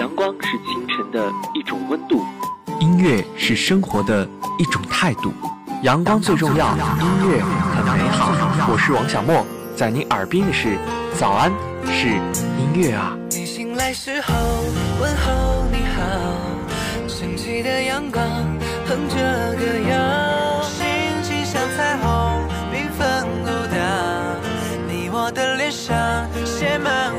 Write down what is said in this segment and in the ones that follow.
阳光是清晨的一种温度，音乐是生活的一种态度。阳光最重要，音乐很美好。我是王小莫，在你耳边的是早安，是音乐啊。你醒来时候问候你好，升起的阳光哼着歌谣，心情像彩虹缤纷舞蹈，你我的脸上写满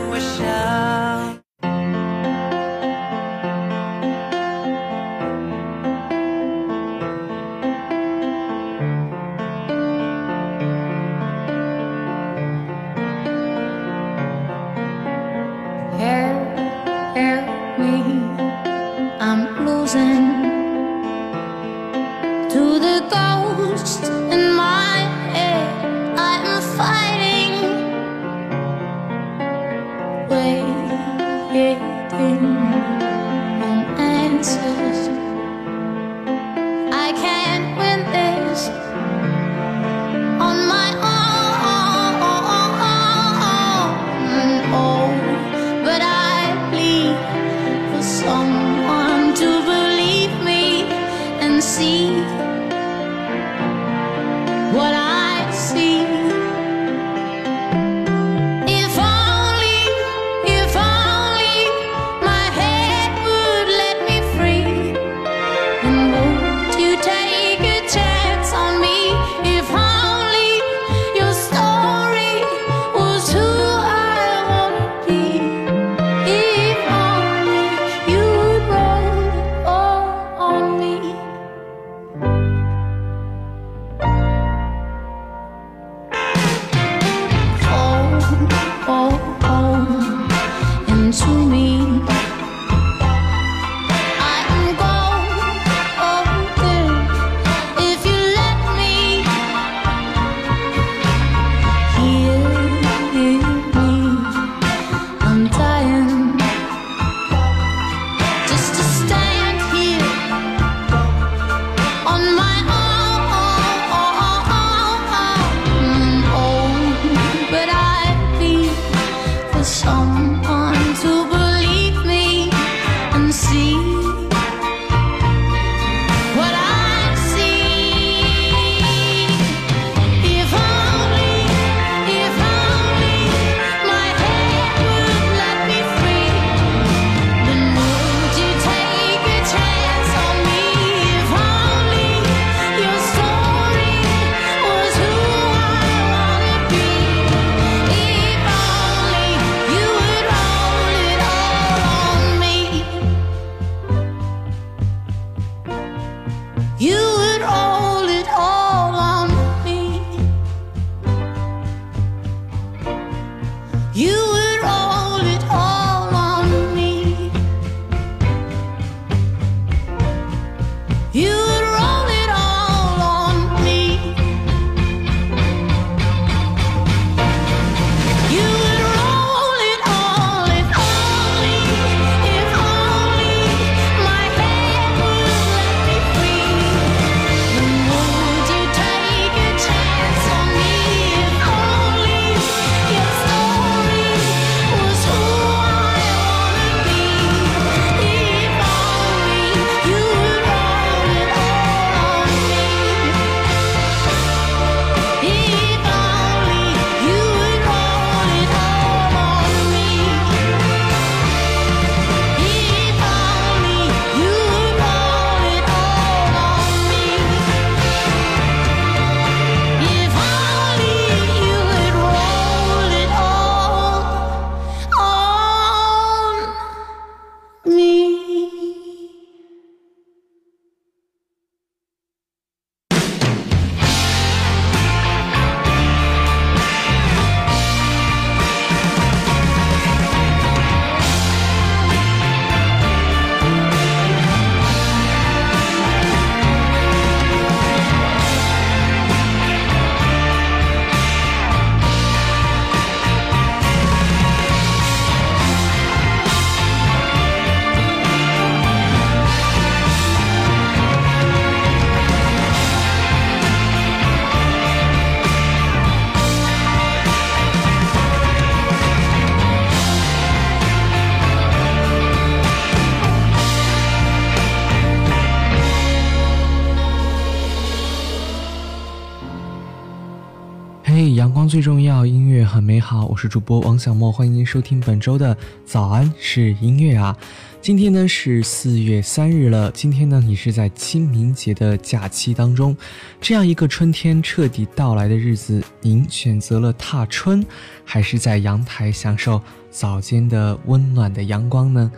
好。我是主播王小莫，欢迎您收听本周的早安是音乐啊。今天呢是四月三日了，今天呢你是在清明节的假期当中，这样一个春天彻底到来的日子，您选择了踏春，还是在阳台享受早间的温暖的阳光呢？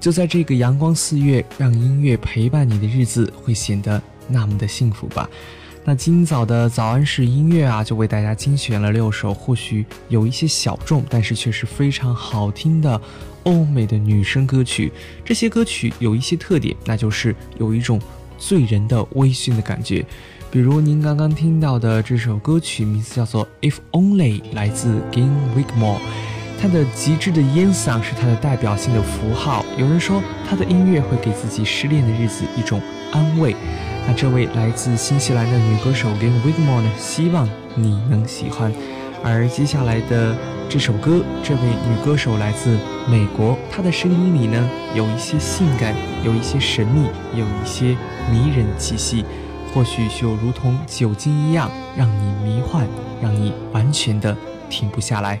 就在这个阳光四月，让音乐陪伴你的日子会显得那么的幸福吧。那今早的早安式音乐啊，就为大家精选了六首或许有一些小众，但是却是非常好听的欧美的女声歌曲。这些歌曲有一些特点，那就是有一种醉人的微醺的感觉。比如您刚刚听到的这首歌曲，名字叫做《If Only》，来自 Gin Wigmore。他的极致的烟嗓是他的代表性的符号。有人说，他的音乐会给自己失恋的日子一种安慰。那这位来自新西兰的女歌手 g a n Wigmore 呢？希望你能喜欢。而接下来的这首歌，这位女歌手来自美国，她的声音里呢，有一些性感，有一些神秘，有一些迷人气息，或许就如同酒精一样，让你迷幻，让你完全的停不下来。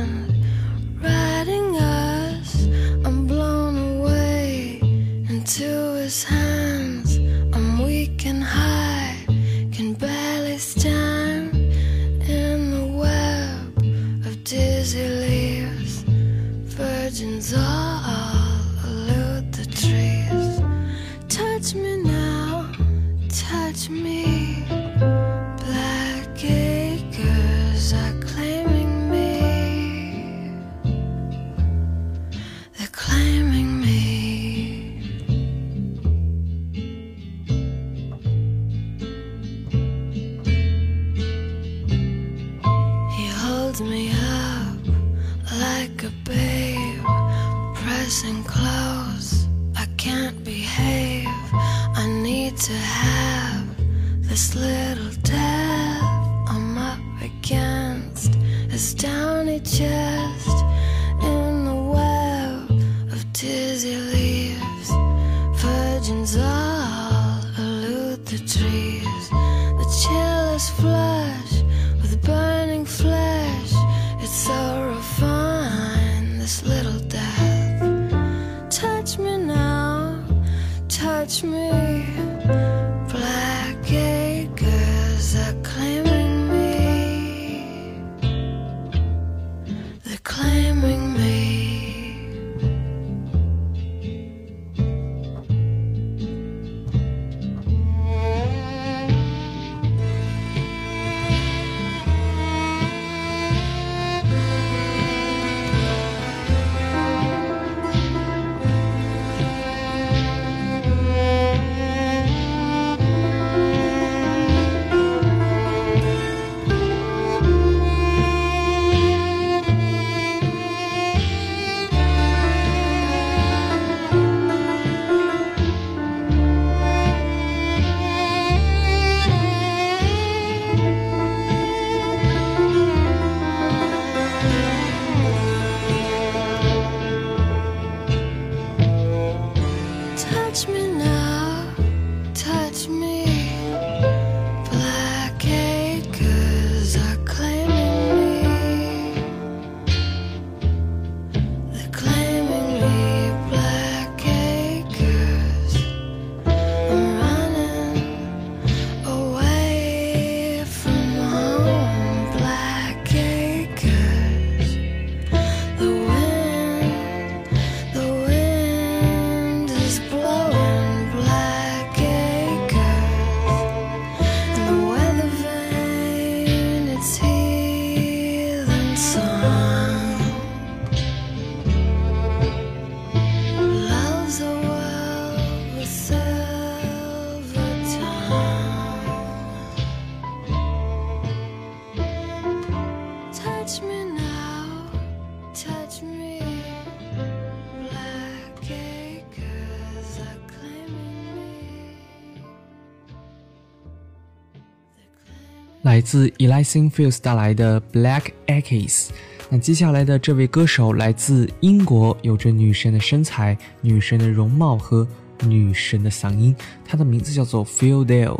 来自 Elysian Fields 带来的 Black Keys。那接下来的这位歌手来自英国，有着女神的身材、女神的容貌和女神的嗓音，她的名字叫做 Phil Dale。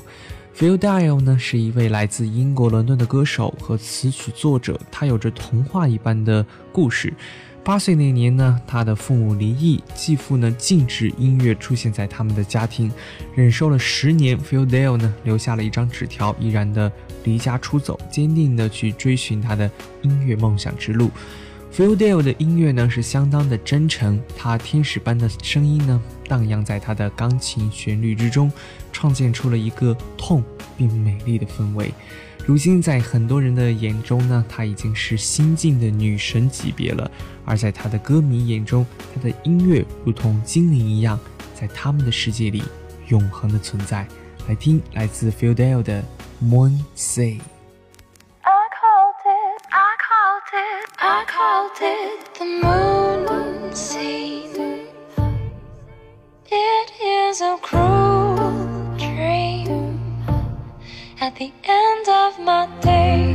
Phil Dale 呢是一位来自英国伦敦的歌手和词曲作者，他有着童话一般的故事。八岁那年呢，他的父母离异，继父呢禁止音乐出现在他们的家庭。忍受了十年，Phil Dale 呢留下了一张纸条，毅然的离家出走，坚定的去追寻他的音乐梦想之路。Phil Dale 的音乐呢是相当的真诚，他天使般的声音呢荡漾在他的钢琴旋律之中，创建出了一个痛并美丽的氛围。如今，在很多人的眼中呢，她已经是新晋的女神级别了；而在她的歌迷眼中，她的音乐如同精灵一样，在他们的世界里永恒的存在。来听来自 Phil Dale 的《Moon Say》。I called it, I called it, I called it the moon scene. It is a cruel At the end of my day,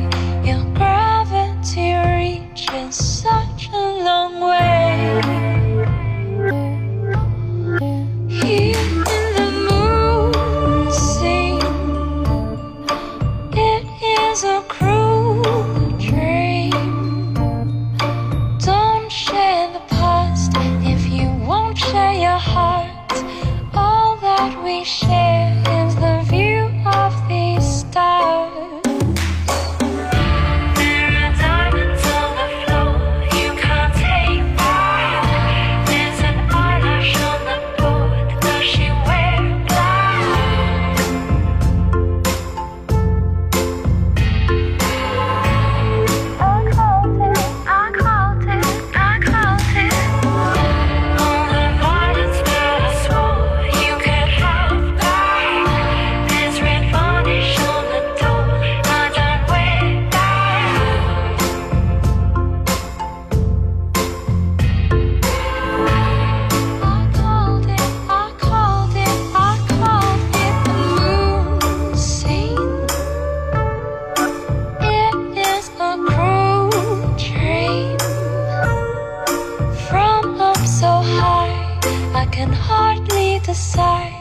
can hardly decide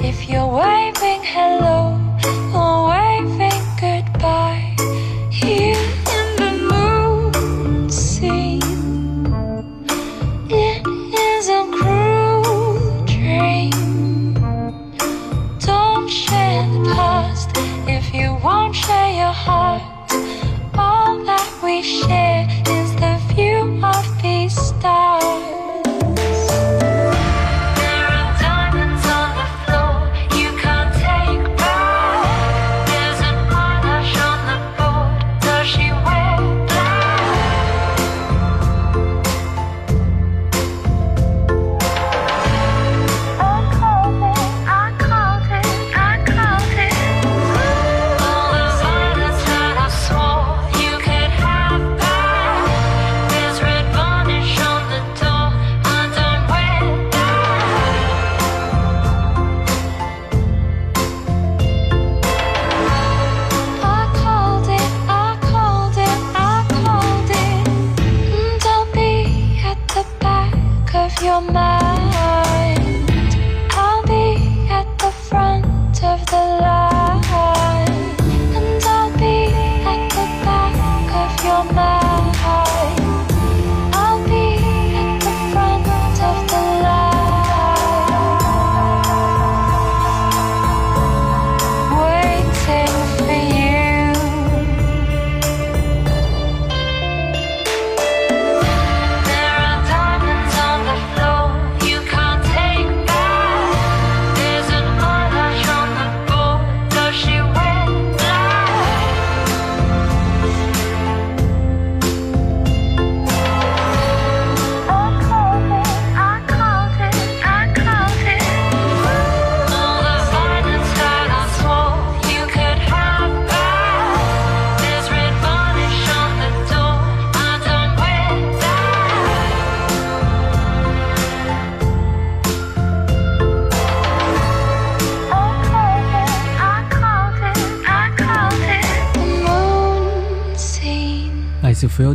if you're waving hello.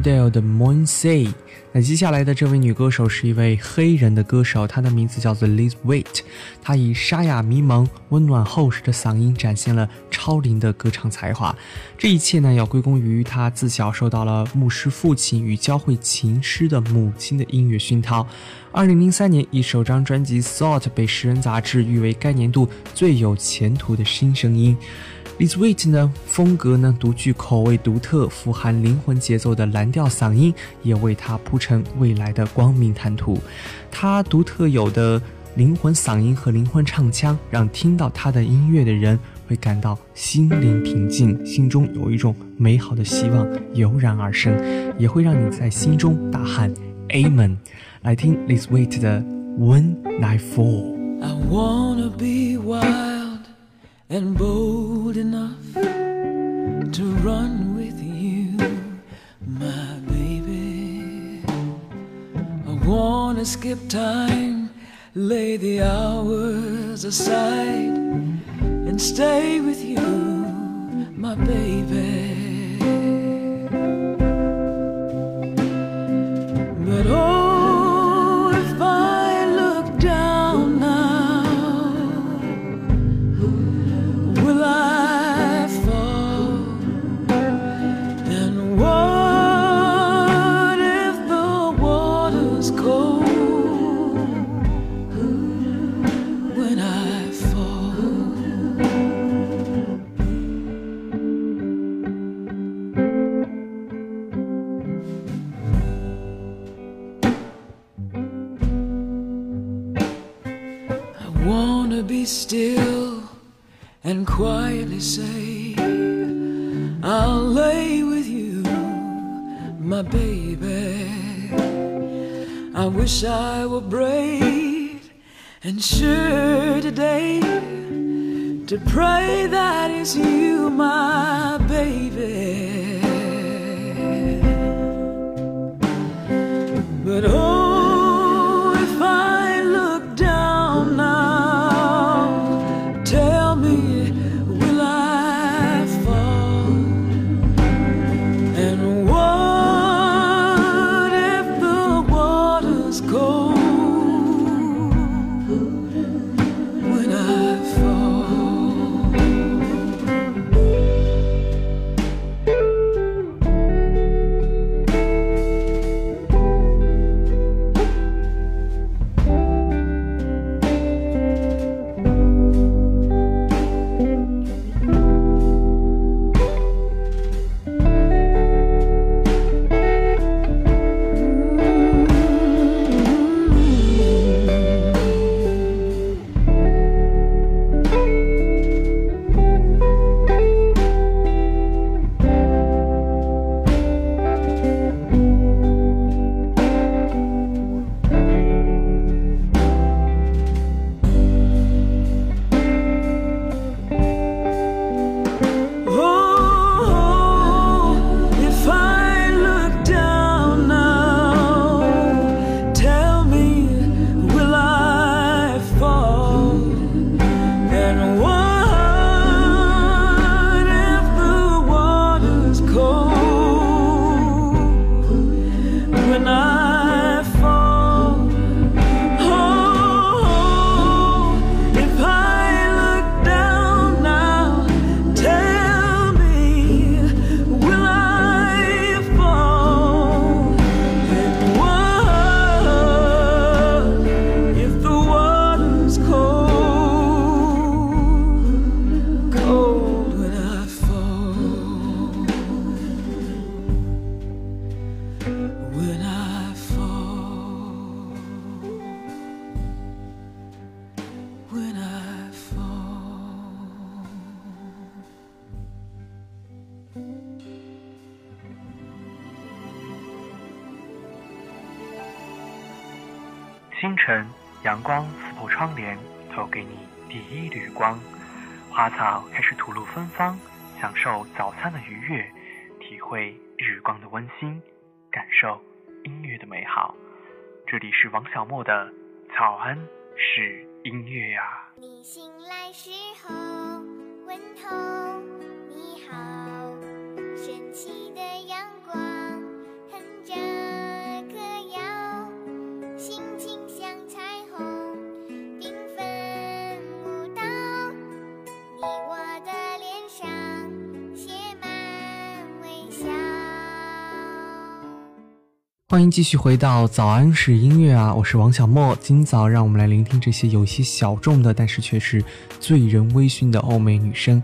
自 Philadelphia 的 Monse。那接下来的这位女歌手是一位黑人的歌手，她的名字叫做 Liz Waite。她以沙哑迷茫、温暖厚实的嗓音，展现了超龄的歌唱才华。这一切呢，要归功于她自小受到了牧师父亲与教会琴师的母亲的音乐熏陶。二零零三年，以首张专辑《Salt》被《诗人》杂志誉为该年度最有前途的新声音。Liz Waite 呢，风格呢独具口味独特、富含灵魂节奏的蓝调嗓音，也为她铺成未来的光明坦途。她独特有的灵魂嗓音和灵魂唱腔，让听到她的音乐的人会感到心灵平静，心中有一种美好的希望油然而生，也会让你在心中大喊 Amen。来听 Liz Waite 的 When I Fall。I wanna be wild and bold enough to run with you, my baby. I wanna skip time, lay the hours aside, and stay with you, my baby. And sure today to pray that is you, 花草开始吐露芬芳，享受早餐的愉悦，体会日光的温馨，感受音乐的美好。这里是王小莫的早安是音乐呀、你醒来时候，问候你好，神奇的欢迎继续回到早安是音乐啊，我是王小莫。今早让我们来聆听这些有些小众的，但是却是醉人微醺的欧美女声。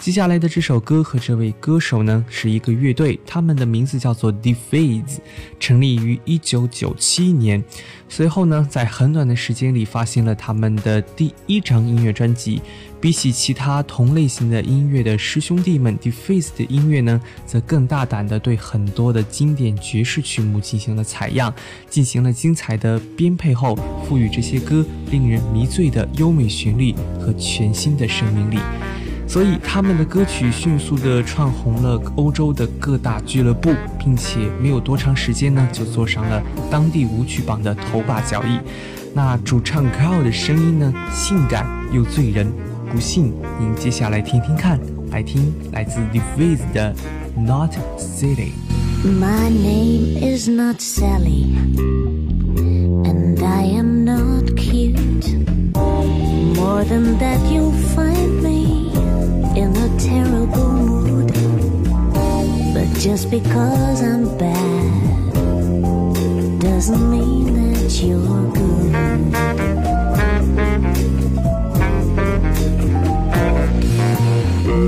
接下来的这首歌和这位歌手呢是一个乐队，他们的名字叫做 DEFACE，成立于一九九七年。随后呢，在很短的时间里发行了他们的第一张音乐专辑。比起其他同类型的音乐的师兄弟们 DEFACE 的音乐呢，则更大胆地对很多的经典爵士曲目进行了采样，进行了精彩的编配后，赋予这些歌令人迷醉的优美旋律和全新的生命力。所以他们的歌曲迅速的串红了欧洲的各大俱乐部，并且没有多长时间呢，就坐上了当地舞曲榜的头把交椅。那主唱 Carl 的声音呢，性感又醉人。不信，您接下来听听看，来听来自 d e v i s 的 Not City。My name is not Sally, and I am not cute. More than that, you'll find. In a terrible mood. But just because I'm bad doesn't mean that you're good.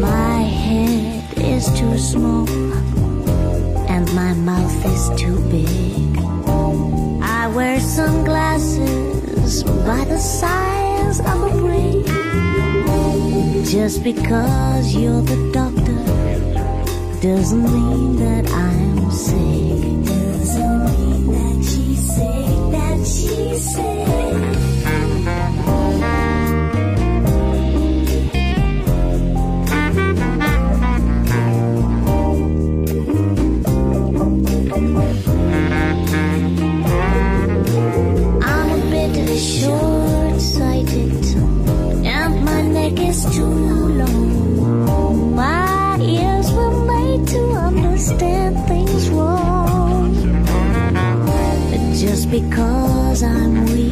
My head is too small and my mouth is too big. I wear sunglasses by the size of a brick. Just because you're the doctor doesn't mean that I'm sick. Doesn't mean that she's sick, that she's sick. Because I'm weak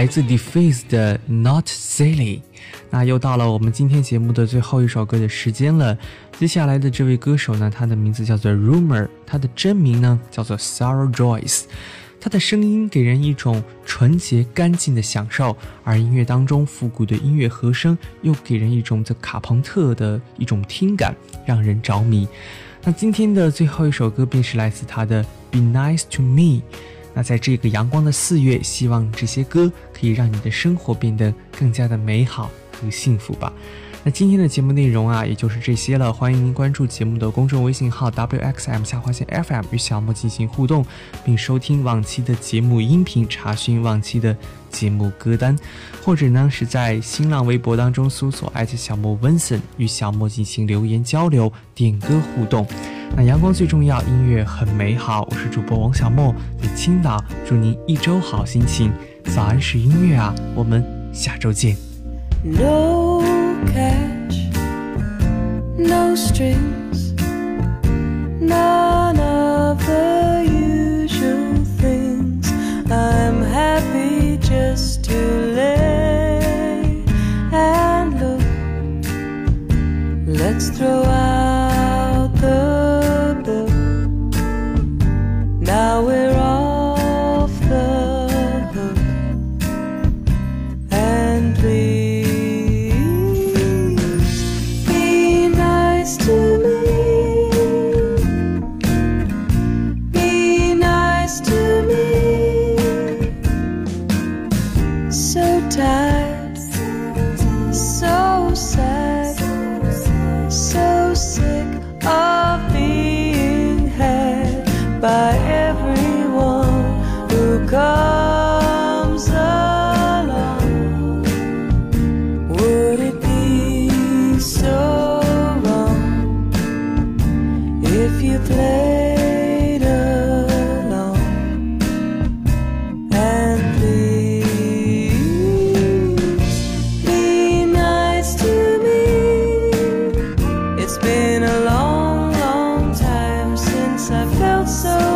来自 d e f a c e 的 Not Silly。那又到了我们今天节目的最后一首歌的时间了。接下来的这位歌手呢，他的名字叫做 Rumor，他的真名呢叫做 Sarah Joyce。他的声音给人一种纯洁干净的享受，而音乐当中复古的音乐和声又给人一种这卡朋特的一种听感，让人着迷。那今天的最后一首歌便是来自他的《Be Nice to Me》。那在这个阳光的四月，希望这些歌可以让你的生活变得更加的美好和幸福吧。那今天的节目内容啊，也就是这些了。欢迎您关注节目的公众微信号 wxm 下划线 fm，与小莫进行互动，并收听往期的节目音频，查询往期的节目歌单，或者呢是在新浪微博当中搜索艾特小莫 Vincent，与小莫进行留言交流、点歌互动。那阳光最重要，音乐很美好。我是主播王小莫，在青岛，祝您一周好心情。早安是音乐啊，我们下周见。Catch, no strings, none of the usual things. I'm happy just to lay and look. Let's throw out I felt so